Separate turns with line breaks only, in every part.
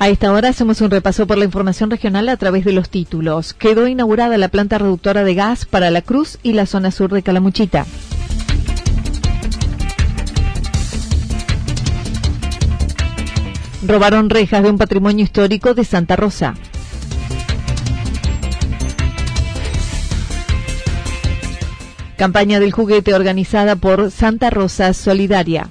A esta hora hacemos un repaso por la información regional a través de los títulos. Quedó inaugurada la planta reductora de gas para la Cruz y la zona sur de Calamuchita. Robaron rejas de un patrimonio histórico de Santa Rosa. Campaña del juguete organizada por Santa Rosa Solidaria.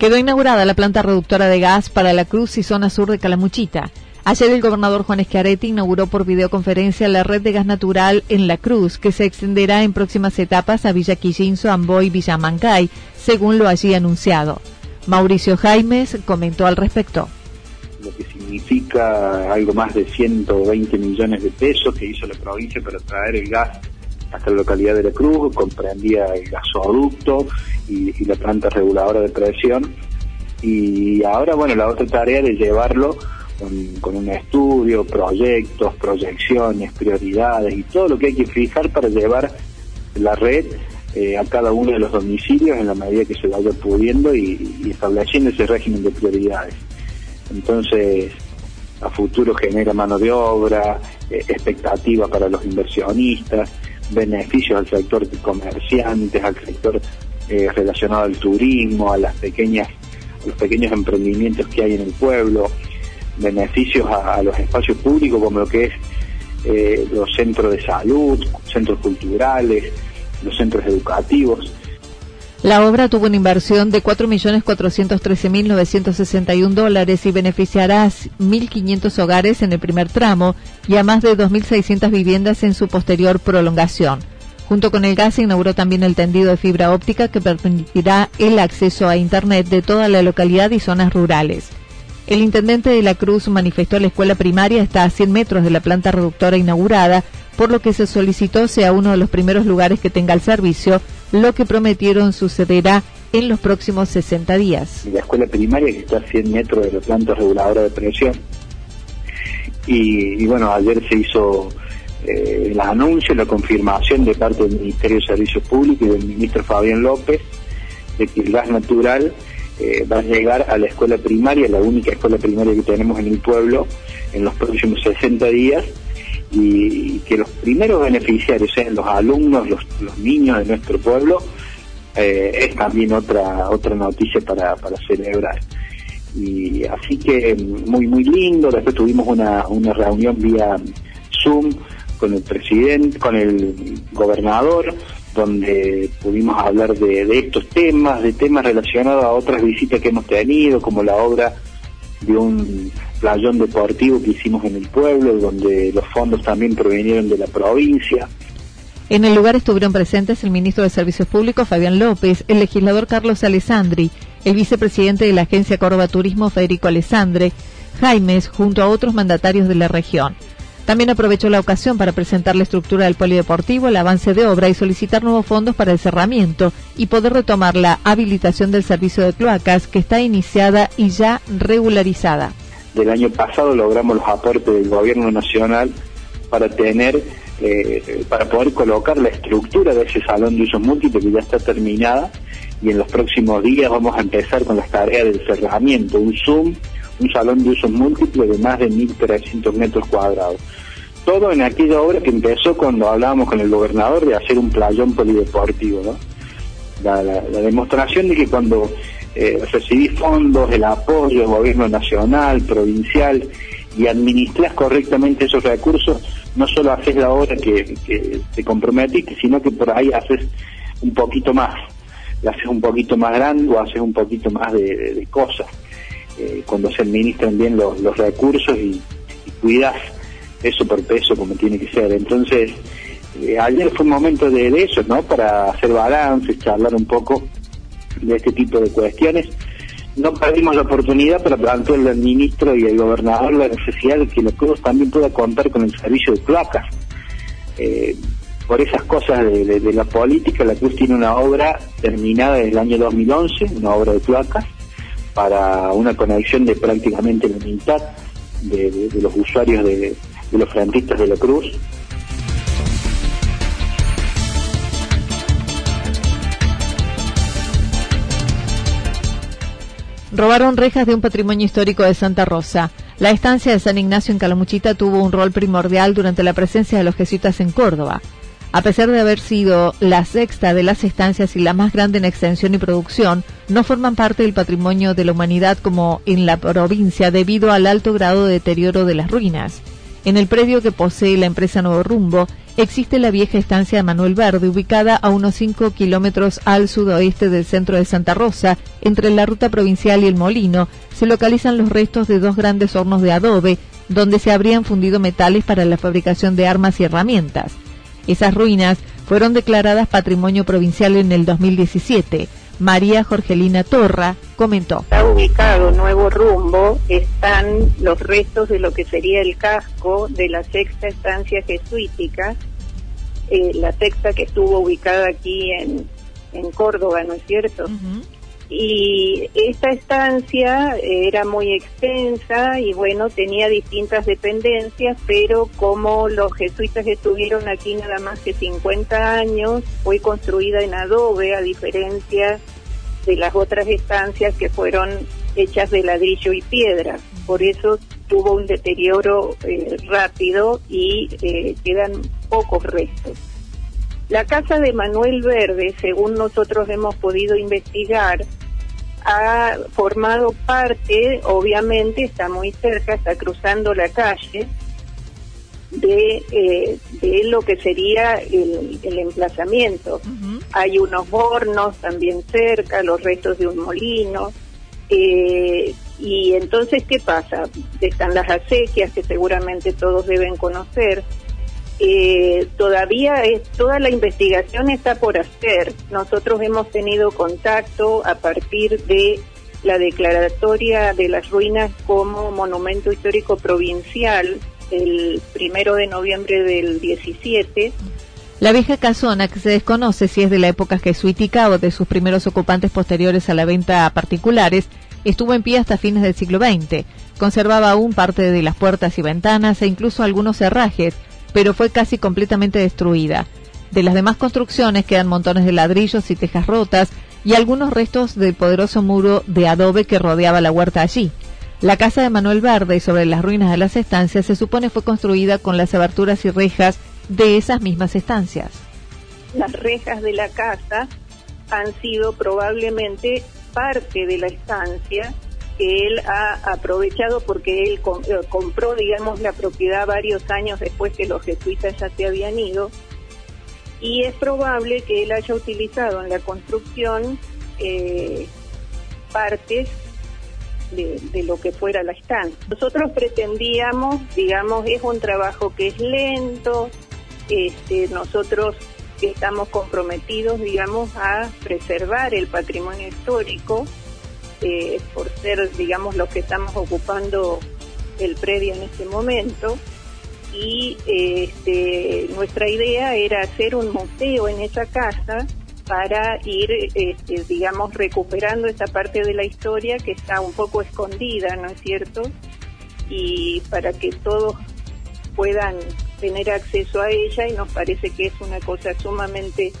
Quedó inaugurada la planta reductora de gas para la Cruz y zona sur de Calamuchita. Ayer el gobernador Juan Schiaretti inauguró por videoconferencia la red de gas natural en La Cruz, que se extenderá en próximas etapas a Villa Quillinzo, Amboy y Villa Mancay, según lo allí anunciado. Mauricio Jaimes comentó al respecto.
Lo que significa algo más de 120 millones de pesos que hizo la provincia para traer el gas hasta la localidad de La Cruz, comprendía el gasoducto y, la planta reguladora de presión. Y ahora, bueno, la otra tarea de llevarlo con, un estudio, proyectos, proyecciones, prioridades y todo lo que hay que fijar para llevar la red eh, a cada uno de los domicilios en la medida que se vaya pudiendo y, estableciendo ese régimen de prioridades. Entonces, a futuro genera mano de obra, eh, expectativa para los inversionistas, beneficios al sector de comerciantes, al sector eh, relacionado al turismo, a las pequeñas, los pequeños emprendimientos que hay en el pueblo, beneficios a, los espacios públicos como lo que es eh, los centros de salud, centros culturales, los centros educativos.
La obra tuvo una inversión de 4.413.961 dólares y beneficiará a 1.500 hogares en el primer tramo y a más de 2.600 viviendas en su posterior prolongación. Junto con el gas se inauguró también el tendido de fibra óptica que permitirá el acceso a Internet de toda la localidad y zonas rurales. El intendente de la Cruz manifestó la escuela primaria está a 100 metros de la planta reductora inaugurada, por lo que se solicitó sea uno de los primeros lugares que tenga el servicio, lo que prometieron sucederá en los próximos 60 días.
La escuela primaria que está a 100 metros de la planta reguladora de presión. Y, bueno, ayer se hizo eh, el anuncio, la confirmación de parte del Ministerio de Servicios Públicos y del ministro Fabián López de que el gas natural eh, va a llegar a la escuela primaria, la única escuela primaria que tenemos en el pueblo, en los próximos 60 días, y, que los primeros beneficiarios sean los alumnos, los, niños de nuestro pueblo, eh, es también otra otra noticia para, para celebrar. Y así que muy muy lindo, después tuvimos una, una reunión vía Zoom con el presidente, con el gobernador, donde pudimos hablar de, estos temas, de temas relacionados a otras visitas que hemos tenido, como la obra de un playón deportivo que hicimos en el pueblo, donde los fondos también provinieron de la provincia.
En el lugar estuvieron presentes el ministro de Servicios Públicos, Fabián López, el legislador Carlos Alessandri, el vicepresidente de la Agencia Córdoba Turismo, Federico Alessandre, Jaimes, junto a otros mandatarios de la región. También aprovechó la ocasión para presentar la estructura del polideportivo, el avance de obra y solicitar nuevos fondos para el cerramiento y poder retomar la habilitación del servicio de cloacas que está iniciada y ya regularizada.
Del año pasado logramos los aportes del gobierno nacional para tener eh, para poder colocar la estructura de ese salón de usos múltiples que ya está terminada y en los próximos días vamos a empezar con las tareas del cerramiento, un Zoom, un salón de usos múltiples de más de 1.300 metros cuadrados. Todo en aquella obra que empezó cuando hablábamos con el gobernador de hacer un playón polideportivo, ¿no? La, demostración de que cuando eh, fondos, el apoyo del gobierno nacional, provincial, y administras correctamente esos recursos, no solo haces la obra que, te comprometiste, sino que por ahí haces un poquito más, la haces un poquito más grande o haces un poquito más de, cosas. Eh, cuando se administran bien los, recursos y, cuidas eso por peso como tiene que ser. Entonces, eh, ayer fue un momento de, de eso, ¿no? Para hacer balance, charlar un poco de este tipo de cuestiones no perdimos la oportunidad para plantearle al ministro y al gobernador la necesidad de que la Cruz también pueda contar con el servicio de placas. Eh, por esas cosas de, la política, la Cruz tiene una obra terminada en el año 2011, una obra de placas, para una conexión de prácticamente la mitad de, los usuarios de, de los frentistas de la Cruz
robaron rejas de un patrimonio histórico de Santa Rosa. La estancia de San Ignacio en Calamuchita tuvo un rol primordial durante la presencia de los jesuitas en Córdoba. A pesar de haber sido la sexta de las estancias y la más grande en extensión y producción, no forman parte del patrimonio de la humanidad como en la provincia debido al alto grado de deterioro de las ruinas. En el predio que posee la empresa Nuevo Rumbo existe la vieja estancia de Manuel Verde, ubicada a unos 5 kilómetros al sudoeste del centro de Santa Rosa, entre la ruta provincial y el molino. Se localizan los restos de dos grandes hornos de adobe, donde se habrían fundido metales para la fabricación de armas y herramientas. Esas ruinas fueron declaradas Patrimonio Provincial en el 2017. María Jorgelina Torra comentó.
Está ubicado Nuevo Rumbo, están los restos de lo que sería el casco de la sexta estancia jesuítica, eh, la sexta que estuvo ubicada aquí en, en Córdoba, ¿no es cierto? Y esta estancia era muy extensa y bueno, tenía distintas dependencias, pero como los jesuitas estuvieron aquí nada más que 50 años, fue construida en adobe, a diferencia de las otras estancias que fueron hechas de ladrillo y piedra. Por eso tuvo un deterioro eh, rápido y eh, quedan pocos restos. La casa de Manuel Verde, según nosotros hemos podido investigar, ha formado parte, obviamente está muy cerca, está cruzando la calle, de, eh, de lo que sería el, emplazamiento. Hay unos hornos también cerca, los restos de un molino. Eh, y entonces, ¿qué pasa? Están las acequias que seguramente todos deben conocer. Eh, todavía es, toda la investigación está por hacer. Nosotros hemos tenido contacto a partir de la declaratoria de las ruinas como monumento histórico provincial el primero de noviembre del 17.
La vieja casona, que se desconoce si es de la época jesuítica o de sus primeros ocupantes posteriores a la venta a particulares, estuvo en pie hasta fines del siglo XX. Conservaba aún parte de las puertas y ventanas e incluso algunos herrajes, pero fue casi completamente destruida. De las demás construcciones quedan montones de ladrillos y tejas rotas y algunos restos del poderoso muro de adobe que rodeaba la huerta allí. La casa de Manuel Verde sobre las ruinas de las estancias se supone fue construida con las aberturas y rejas de esas mismas estancias.
Las rejas de la casa han sido probablemente parte de la estancia que él ha aprovechado porque él eh, compró, digamos, la propiedad varios años después que los jesuitas ya se habían ido y es probable que él haya utilizado en la construcción eh, partes de, de, lo que fuera la estancia. Nosotros pretendíamos, digamos, es un trabajo que es lento, este, nosotros estamos comprometidos, digamos, a preservar el patrimonio histórico, eh, por ser, digamos, los que estamos ocupando el predio en este momento. Y este, nuestra idea era hacer un museo en esa casa para ir, este, digamos, recuperando esa parte de la historia que está un poco escondida, ¿no es cierto? Y para que todos puedan tener acceso a ella y nos parece que es una cosa sumamente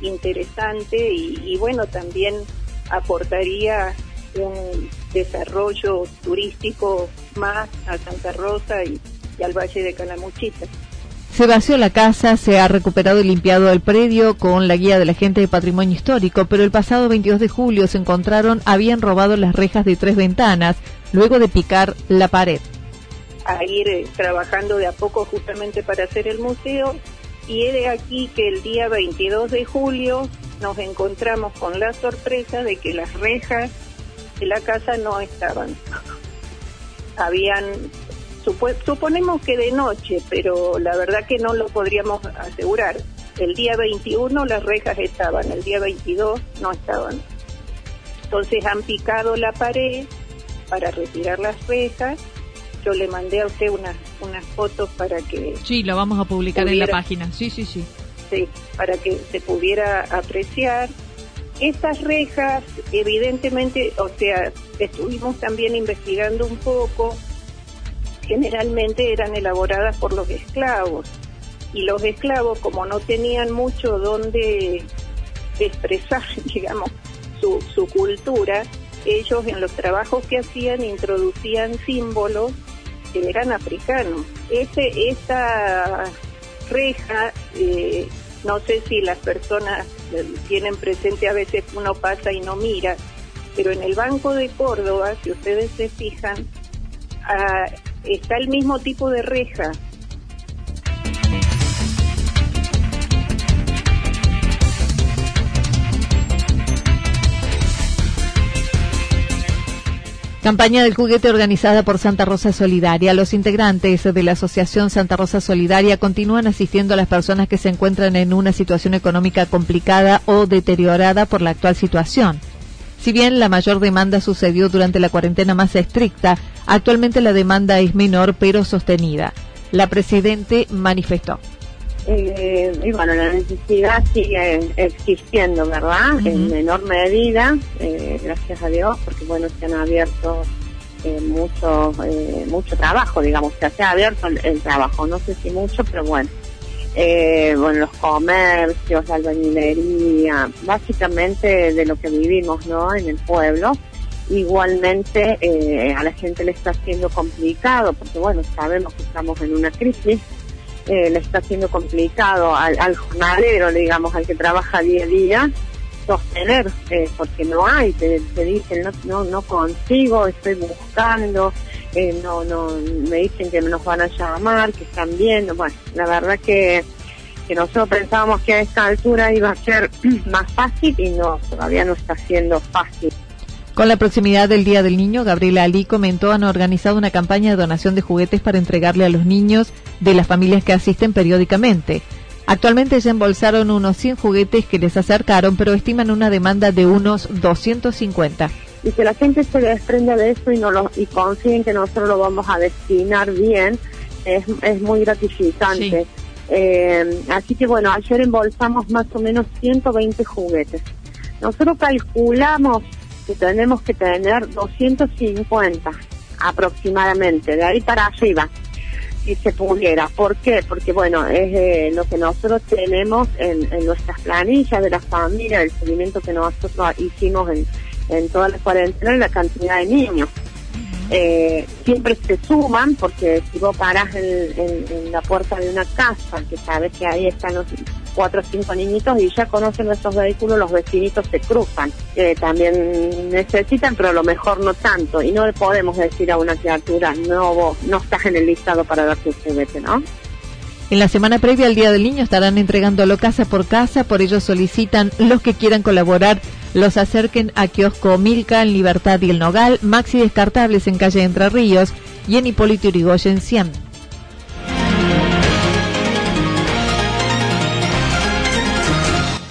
interesante y, bueno, también aportaría un desarrollo turístico más a Santa Rosa y, al Valle de Calamuchita.
Se vació la casa, se ha recuperado y limpiado el predio con la guía de la gente de patrimonio histórico, pero el pasado 22 de julio se encontraron, habían robado las rejas de tres ventanas, luego de picar la pared
a ir eh, trabajando de a poco justamente para hacer el museo y he de aquí que el día 22 de julio nos encontramos con la sorpresa de que las rejas de la casa no estaban. Habían, suponemos que de noche, pero la verdad que no lo podríamos asegurar. El día 21 las rejas estaban, el día 22 no estaban. Entonces han picado la pared para retirar las rejas yo le mandé a usted unas unas fotos para que
sí lo vamos a publicar en la página sí sí sí
sí para que se pudiera apreciar estas rejas evidentemente o sea estuvimos también investigando un poco generalmente eran elaboradas por los esclavos y los esclavos como no tenían mucho donde expresar digamos su, su cultura ellos en los trabajos que hacían introducían símbolos que eran africanos. Ese, esa reja, eh, no sé si las personas tienen presente, a veces uno pasa y no mira, pero en el Banco de Córdoba, si ustedes se fijan, ah, está el mismo tipo de reja,
Campaña del juguete organizada por Santa Rosa Solidaria. Los integrantes de la Asociación Santa Rosa Solidaria continúan asistiendo a las personas que se encuentran en una situación económica complicada o deteriorada por la actual situación. Si bien la mayor demanda sucedió durante la cuarentena más estricta, actualmente la demanda es menor pero sostenida. La presidente manifestó.
Eh, y bueno, la necesidad sigue existiendo, ¿verdad? En menor medida, eh, gracias a Dios, porque bueno, se han abierto eh, mucho, eh, mucho trabajo, digamos, se ha abierto el, trabajo, no sé si mucho, pero bueno. bueno, los comercios, la albañilería, básicamente de lo que vivimos, ¿no? En el pueblo. Igualmente a la gente le está siendo complicado, porque bueno, sabemos que estamos en una crisis, eh, le está siendo complicado al, jornalero, digamos, al que trabaja día a día, sostener, eh, porque no hay, te, dicen, no, no, no consigo, estoy buscando, eh, no, no, me dicen que nos van a llamar, que están viendo, bueno, la verdad que, que nosotros pensábamos que a esta altura iba a ser más fácil y no, todavía no está siendo fácil.
Con la proximidad del Día del Niño, Gabriela Ali comentó han organizado una campaña de donación de juguetes para entregarle a los niños de las familias que asisten periódicamente. Actualmente ya embolsaron unos 100 juguetes que les acercaron, pero estiman una demanda de unos 250.
Y que la gente se desprenda de eso y, no lo, y consiguen que nosotros lo vamos a destinar bien, es, es muy gratificante. Eh, así que bueno, ayer embolsamos más o menos 120 juguetes. Nosotros calculamos que tenemos que tener 250 aproximadamente, de ahí para arriba, si se pudiera. ¿Por qué? Porque, bueno, es eh, lo que nosotros tenemos en, nuestras planillas de la familia, el seguimiento que nosotros hicimos en, en toda la cuarentena, la cantidad de niños. Eh, siempre se suman porque si vos paras en, en, la puerta de una casa que sabes que ahí están los cuatro o cinco niñitos y ya conocen nuestros vehículos, los vecinitos se cruzan. Eh, también necesitan, pero a lo mejor no tanto. Y no le podemos decir a una criatura, no, vos no estás en el listado para darte un juguete, ¿no?
En la semana previa al Día del Niño estarán entregándolo casa por casa, por ello solicitan los que quieran colaborar los acerquen a kiosco Milka en Libertad y el Nogal, Maxi Descartables en calle Entre Ríos y en Hipólito Yrigoyen 100.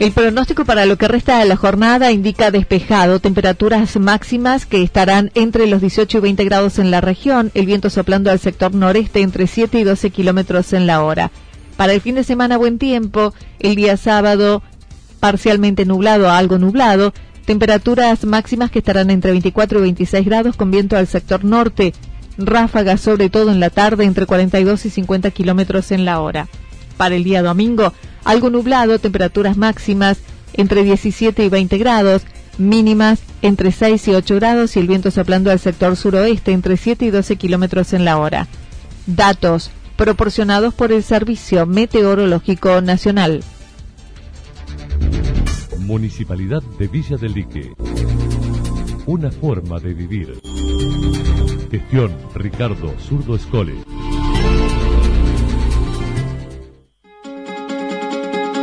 El pronóstico para lo que resta de la jornada indica despejado, temperaturas máximas que estarán entre los 18 y 20 grados en la región, el viento soplando al sector noreste entre 7 y 12 kilómetros en la hora. Para el fin de semana, buen tiempo, el día sábado parcialmente nublado a algo nublado, temperaturas máximas que estarán entre 24 y 26 grados con viento al sector norte, ráfagas sobre todo en la tarde entre 42 y 50 kilómetros en la hora. Para el día domingo, algo nublado, temperaturas máximas entre 17 y 20 grados, mínimas entre 6 y 8 grados y el viento soplando al sector suroeste entre 7 y 12 kilómetros en la hora. Datos proporcionados por el Servicio Meteorológico Nacional.
Municipalidad de Villa del Lique. Una forma de vivir. Gestión Ricardo Zurdo Escole.